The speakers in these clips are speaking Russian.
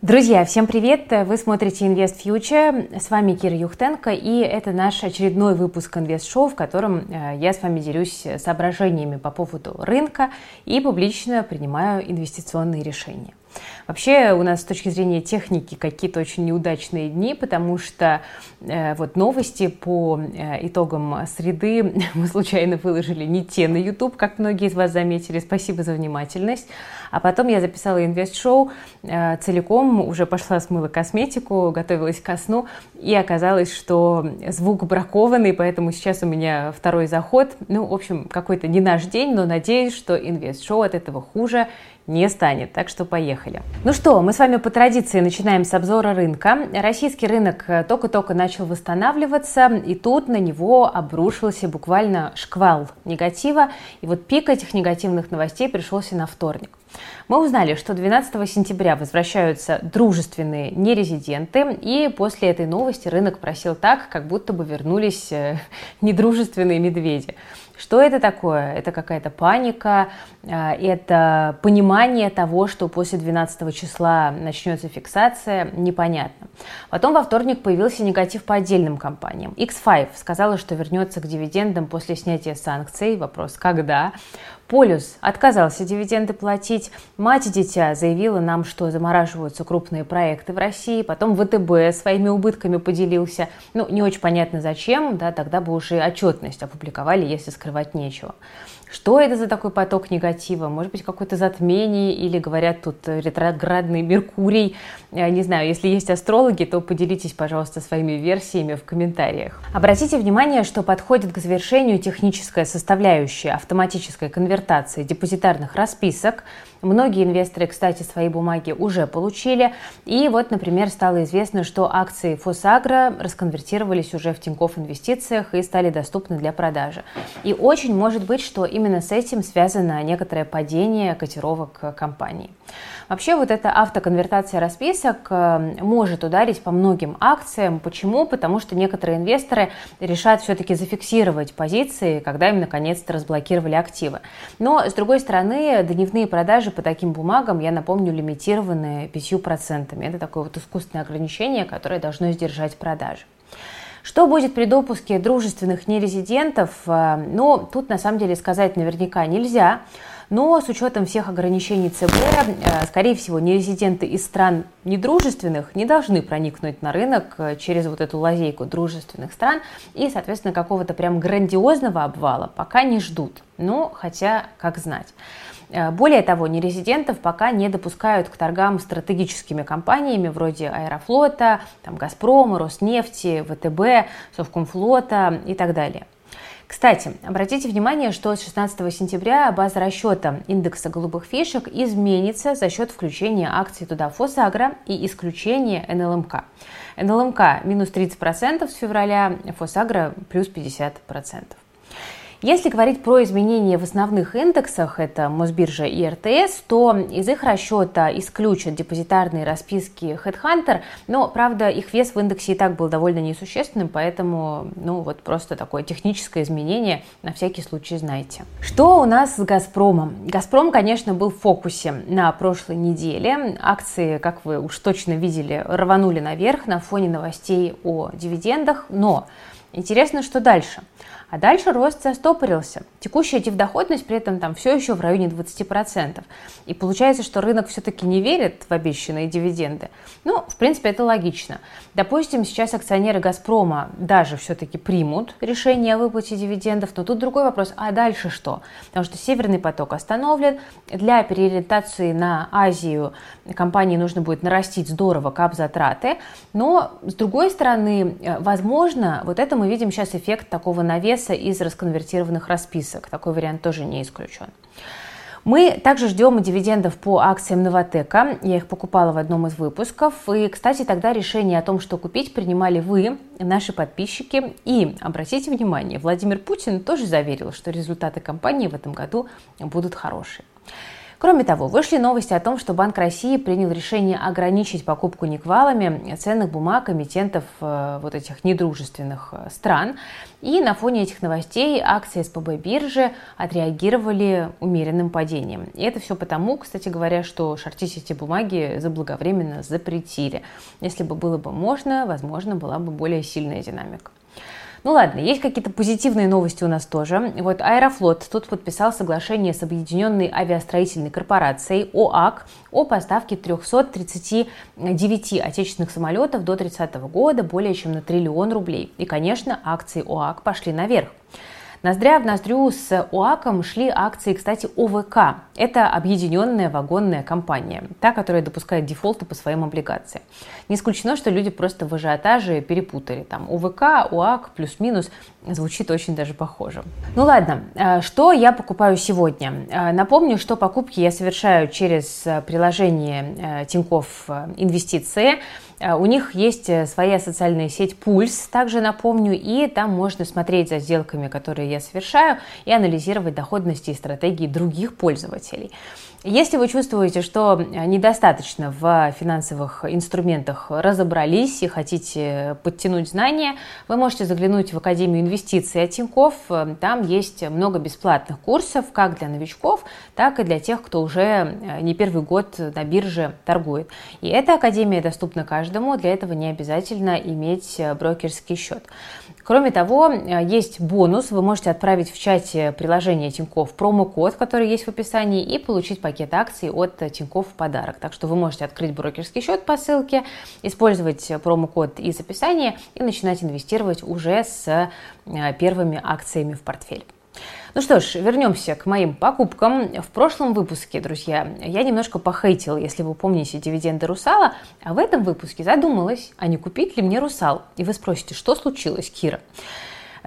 Друзья, всем привет! Вы смотрите Invest Future. С вами Кира Юхтенко, и это наш очередной выпуск Invest Show, в котором э, я с вами делюсь соображениями по поводу рынка и публично принимаю инвестиционные решения. Вообще у нас с точки зрения техники какие-то очень неудачные дни, потому что э, вот новости по э, итогам среды мы случайно выложили не те на YouTube, как многие из вас заметили. Спасибо за внимательность. А потом я записала инвест-шоу э, целиком, уже пошла смыла косметику, готовилась ко сну, и оказалось, что звук бракованный, поэтому сейчас у меня второй заход. Ну, в общем, какой-то не наш день, но надеюсь, что инвест-шоу от этого хуже не станет. Так что поехали. Ну что, мы с вами по традиции начинаем с обзора рынка. Российский рынок э, только-только начал восстанавливаться, и тут на него обрушился буквально шквал негатива. И вот пик этих негативных новостей пришелся на вторник. Мы узнали, что 12 сентября возвращаются дружественные нерезиденты, и после этой новости рынок просил так, как будто бы вернулись э, недружественные медведи. Что это такое? Это какая-то паника, э, это понимание того, что после 12 числа начнется фиксация, непонятно. Потом во вторник появился негатив по отдельным компаниям. X5 сказала, что вернется к дивидендам после снятия санкций. Вопрос, когда? Полюс отказался дивиденды платить. Мать дитя заявила нам, что замораживаются крупные проекты в России. Потом ВТБ своими убытками поделился. Ну, не очень понятно зачем, да, тогда бы уже отчетность опубликовали, если скрывать нечего. Что это за такой поток негатива? Может быть, какое-то затмение или, говорят, тут ретроградный Меркурий? Не знаю, если есть астрологи, то поделитесь, пожалуйста, своими версиями в комментариях. Обратите внимание, что подходит к завершению техническая составляющая автоматической конвертации депозитарных расписок. Многие инвесторы, кстати, свои бумаги уже получили. И вот, например, стало известно, что акции Фосагро расконвертировались уже в Тинькофф инвестициях и стали доступны для продажи. И очень может быть, что именно с этим связано некоторое падение котировок компании. Вообще вот эта автоконвертация расписок э, может ударить по многим акциям. Почему? Потому что некоторые инвесторы решат все-таки зафиксировать позиции, когда им наконец-то разблокировали активы. Но, с другой стороны, дневные продажи по таким бумагам, я напомню, лимитированы 5%. Это такое вот искусственное ограничение, которое должно сдержать продажи. Что будет при допуске дружественных нерезидентов? Э, ну, тут на самом деле сказать наверняка нельзя. Но с учетом всех ограничений ЦБ, э, скорее всего, нерезиденты из стран недружественных не должны проникнуть на рынок э, через вот эту лазейку дружественных стран и, соответственно, какого-то прям грандиозного обвала пока не ждут. Ну, хотя, как знать. Э, более того, нерезидентов пока не допускают к торгам стратегическими компаниями вроде Аэрофлота, там, Газпрома, Роснефти, ВТБ, Совкомфлота и так далее. Кстати, обратите внимание, что с 16 сентября база расчета индекса голубых фишек изменится за счет включения акций туда Фосагро и исключения НЛМК. НЛМК минус 30% с февраля, Фосагро плюс 50%. Если говорить про изменения в основных индексах, это Мосбиржа и РТС, то из их расчета исключат депозитарные расписки Headhunter, но, правда, их вес в индексе и так был довольно несущественным, поэтому, ну, вот просто такое техническое изменение, на всякий случай знайте. Что у нас с «Газпромом»? «Газпром», конечно, был в фокусе на прошлой неделе. Акции, как вы уж точно видели, рванули наверх на фоне новостей о дивидендах, но интересно, что дальше – а дальше рост застопорился. Текущая дивдоходность при этом там все еще в районе 20%. И получается, что рынок все-таки не верит в обещанные дивиденды. Ну, в принципе, это логично. Допустим, сейчас акционеры «Газпрома» даже все-таки примут решение о выплате дивидендов, но тут другой вопрос, а дальше что? Потому что «Северный поток» остановлен. Для переориентации на Азию компании нужно будет нарастить здорово кап-затраты. Но, с другой стороны, э, возможно, вот это мы видим сейчас эффект такого навеса веса из расконвертированных расписок. Такой вариант тоже не исключен. Мы также ждем дивидендов по акциям Новотека. Я их покупала в одном из выпусков. И, кстати, тогда решение о том, что купить, принимали вы, наши подписчики. И, обратите внимание, Владимир Путин тоже заверил, что результаты кампании в этом году будут хорошие. Кроме того, вышли новости о том, что Банк России принял решение ограничить покупку никвалами ценных бумаг эмитентов э, вот этих недружественных э, стран. И на фоне этих новостей акции СПБ биржи отреагировали умеренным падением. И это все потому, кстати говоря, что шортить эти бумаги заблаговременно запретили. Если бы было бы можно, возможно, была бы более сильная динамика. Ну ладно, есть какие-то позитивные новости у нас тоже. Вот Аэрофлот тут подписал соглашение с Объединенной авиастроительной корпорацией ОАК о поставке 339 отечественных самолетов до 30 года более чем на триллион рублей. И, конечно, акции ОАК пошли наверх. Ноздря в ноздрю с ОАКом шли акции, кстати, ОВК. Это объединенная вагонная компания, та, которая допускает дефолты по своим облигациям. Не исключено, что люди просто в ажиотаже перепутали. Там ОВК, ОАК, плюс-минус звучит очень даже похоже. Ну ладно, э, что я покупаю сегодня? Э, напомню, что покупки я совершаю через э, приложение Тинькофф Инвестиции. У них есть своя социальная сеть Пульс, также напомню, и там можно смотреть за сделками, которые я совершаю, и анализировать доходности и стратегии других пользователей. Если вы чувствуете, что недостаточно в финансовых инструментах разобрались и хотите подтянуть знания, вы можете заглянуть в Академию инвестиций от Тинькофф. Там есть много бесплатных курсов как для новичков, так и для тех, кто уже не первый год на бирже торгует. И эта Академия доступна каждому, для этого не обязательно иметь брокерский счет. Кроме того, есть бонус, вы можете отправить в чате приложения Тинькофф промокод, который есть в описании, и получить пакет акций от Тинькофф в подарок. Так что вы можете открыть брокерский счет по ссылке, использовать промокод из описания и начинать инвестировать уже с э, первыми акциями в портфель. Ну что ж, вернемся к моим покупкам. В прошлом выпуске, друзья, я немножко похейтила, если вы помните, дивиденды Русала, а в этом выпуске задумалась, а не купить ли мне Русал? И вы спросите, что случилось, Кира?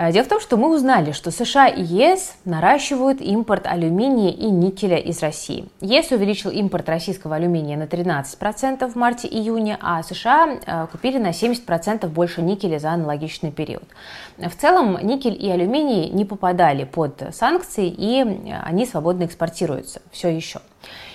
Э, дело в том, что мы узнали, что США и ЕС наращивают импорт алюминия и никеля из России. ЕС увеличил импорт российского алюминия на 13% в марте-июне, а США э, купили на 70% больше никеля за аналогичный период. В целом никель и алюминий не попадали под санкции, и они свободно экспортируются все еще.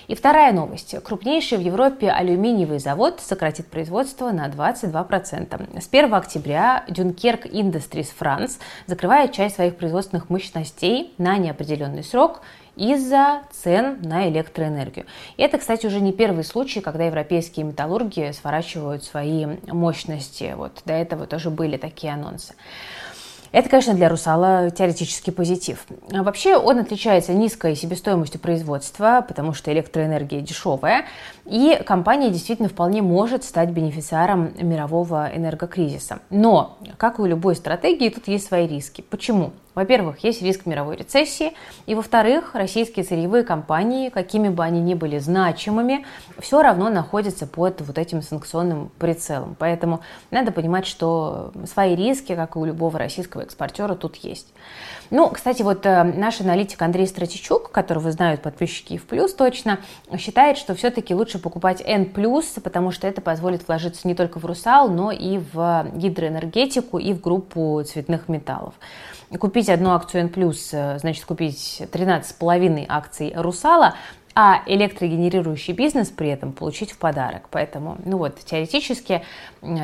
И вторая новость. Крупнейший в Европе алюминиевый завод сократит производство на 22%. С 1 октября Dunkerque Industries France закрывает часть своих производственных мощностей на неопределенный срок из-за цен на электроэнергию. И это, кстати, уже не первый случай, когда европейские металлурги сворачивают свои мощности. Вот до этого тоже были такие анонсы. Это, конечно, для Русала теоретический позитив. А вообще он отличается низкой себестоимостью производства, потому что электроэнергия дешевая, и компания действительно вполне может стать бенефициаром мирового энергокризиса. Но, как и у любой стратегии, тут есть свои риски. Почему? Во-первых, есть риск мировой рецессии, и во-вторых, российские сырьевые компании, какими бы они ни были значимыми, все равно находятся под вот этим санкционным прицелом. Поэтому надо понимать, что свои риски, как и у любого российского экспортера, тут есть. Ну, кстати, вот э, наш аналитик Андрей Стратичук, которого знают подписчики в плюс точно, считает, что все-таки лучше покупать N+, потому что это позволит вложиться не только в Русал, но и в гидроэнергетику и в группу цветных металлов. Купить одну акцию N+, э, значит купить 13,5 акций Русала, а электрогенерирующий бизнес при этом получить в подарок. Поэтому, ну вот, теоретически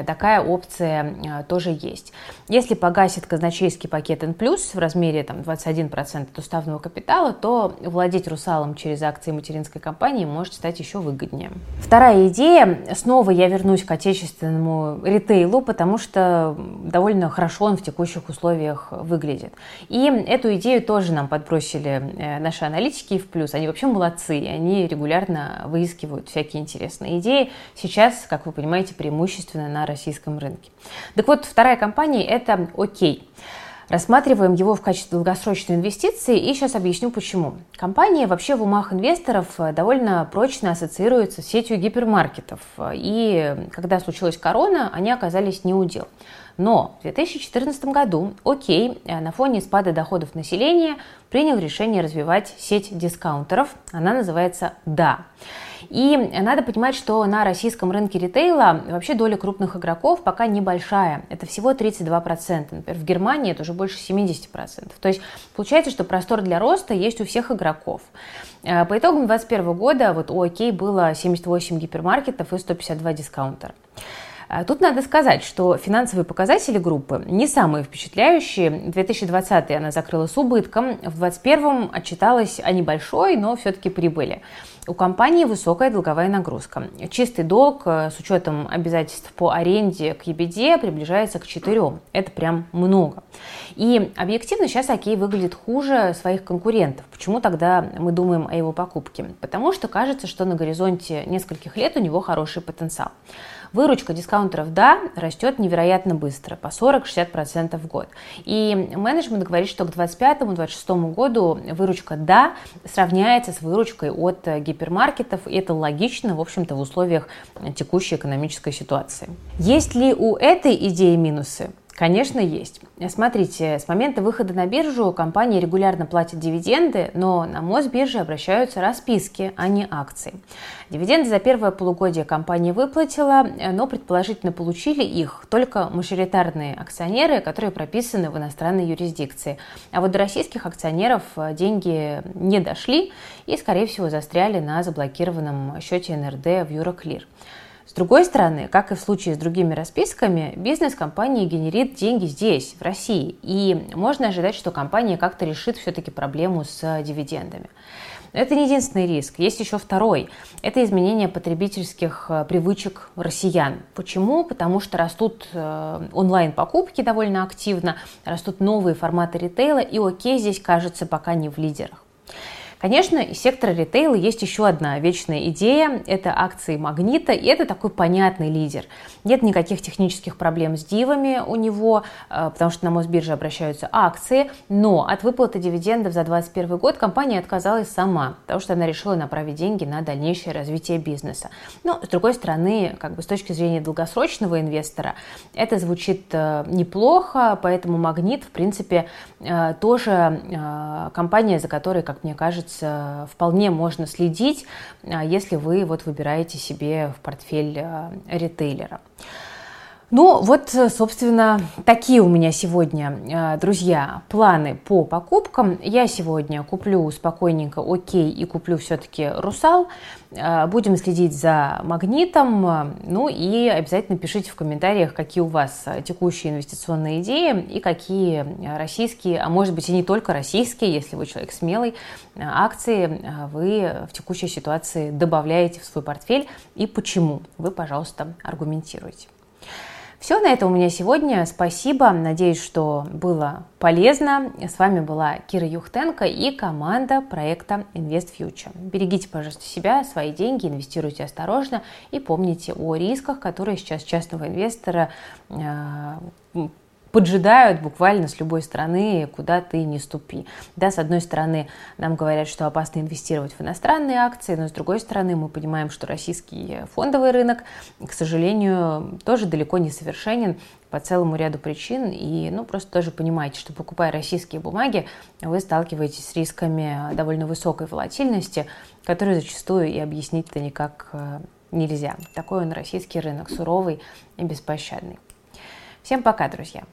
такая опция э, тоже есть. Если погасит казначейский пакет N+, в размере там, 21% от уставного капитала, то владеть русалом через акции материнской компании может стать еще выгоднее. Вторая идея. Снова я вернусь к отечественному ритейлу, потому что довольно хорошо он в текущих условиях выглядит. И эту идею тоже нам подбросили э, наши аналитики в плюс. Они вообще молодцы, и они регулярно выискивают всякие интересные идеи. Сейчас, как вы понимаете, преимущественно на российском рынке. Так вот, вторая компания – это «Окей». Рассматриваем его в качестве долгосрочной инвестиции и сейчас объясню почему. Компания вообще в умах инвесторов довольно прочно ассоциируется с сетью гипермаркетов. И когда случилась корона, они оказались не у дел. Но в 2014 году Окей на фоне спада доходов населения принял решение развивать сеть дискаунтеров. Она называется «Да». И надо понимать, что на российском рынке ритейла вообще доля крупных игроков пока небольшая. Это всего 32%. Например, в Германии это уже больше 70%. То есть получается, что простор для роста есть у всех игроков. Э, по итогам 2021 года вот у ОК было 78 гипермаркетов и 152 дискаунтера. А тут надо сказать, что финансовые показатели группы не самые впечатляющие. 2020 она закрыла с убытком, в 2021 отчиталась о небольшой, но все-таки прибыли. У компании высокая долговая нагрузка. Чистый долг э, с учетом обязательств по аренде к EBD приближается к 4. Это прям много. И объективно сейчас Окей выглядит хуже своих конкурентов. Почему тогда мы думаем о его покупке? Потому что кажется, что на горизонте нескольких лет у него хороший потенциал. Выручка дискаунтеров, да, растет невероятно быстро, по 40-60% в год. И менеджмент говорит, что к 2025-2026 году выручка, да, сравняется с выручкой от гипермаркетов, и это логично, в общем-то, в условиях текущей экономической ситуации. Есть ли у этой идеи минусы? Конечно, есть. Смотрите, с момента выхода на биржу компания регулярно платит дивиденды, но на Мосбирже обращаются расписки, а не акции. Дивиденды за первое полугодие компания выплатила, но предположительно получили их только мажоритарные акционеры, которые прописаны в иностранной юрисдикции. А вот до российских акционеров деньги не дошли и, скорее всего, застряли на заблокированном счете НРД в Юроклир. С другой стороны, как и в случае с другими расписками, бизнес компании генерит деньги здесь, в России, и можно ожидать, что компания как-то решит все-таки проблему с дивидендами. Но это не единственный риск, есть еще второй. Это изменение потребительских э, привычек россиян. Почему? Потому что растут э, онлайн-покупки довольно активно, растут новые форматы ритейла, и окей здесь кажется пока не в лидерах. Конечно, из сектора ритейла есть еще одна вечная идея – это акции Магнита, и это такой понятный лидер. Нет никаких технических проблем с дивами у него, э, потому что на Мосбирже обращаются акции, но от выплаты дивидендов за 2021 год компания отказалась сама, потому что она решила направить деньги на дальнейшее развитие бизнеса. Но, с другой стороны, как бы с точки зрения долгосрочного инвестора, это звучит э, неплохо, поэтому Магнит, в принципе, э, тоже компания, за которой, как мне кажется, вполне можно следить, а, если вы вот выбираете себе в портфель а, ритейлера. Ну, вот, собственно, такие у меня сегодня, а, друзья, планы по покупкам. Я сегодня куплю спокойненько окей и куплю все-таки русал. Будем следить за магнитом. Ну и обязательно пишите в комментариях, какие у вас текущие инвестиционные идеи и какие российские, а может быть и не только российские, если вы человек смелый, акции вы в текущей ситуации добавляете в свой портфель и почему. Вы, пожалуйста, аргументируйте. Все на этом у меня сегодня. Спасибо. Надеюсь, что было полезно. С вами была Кира Юхтенко и команда проекта Invest Future. Берегите, пожалуйста, себя, свои деньги, инвестируйте осторожно и помните о рисках, которые сейчас частного инвестора э, поджидают буквально с любой стороны, куда ты не ступи. Да, с одной стороны, нам говорят, что опасно инвестировать в иностранные акции, но с другой стороны, мы понимаем, что российский фондовый рынок, к сожалению, тоже далеко не совершенен по целому ряду причин. И ну, просто тоже понимаете, что покупая российские бумаги, вы сталкиваетесь с рисками довольно высокой волатильности, которые зачастую и объяснить-то никак э, нельзя. Такой он российский рынок, суровый и беспощадный. Всем пока, друзья!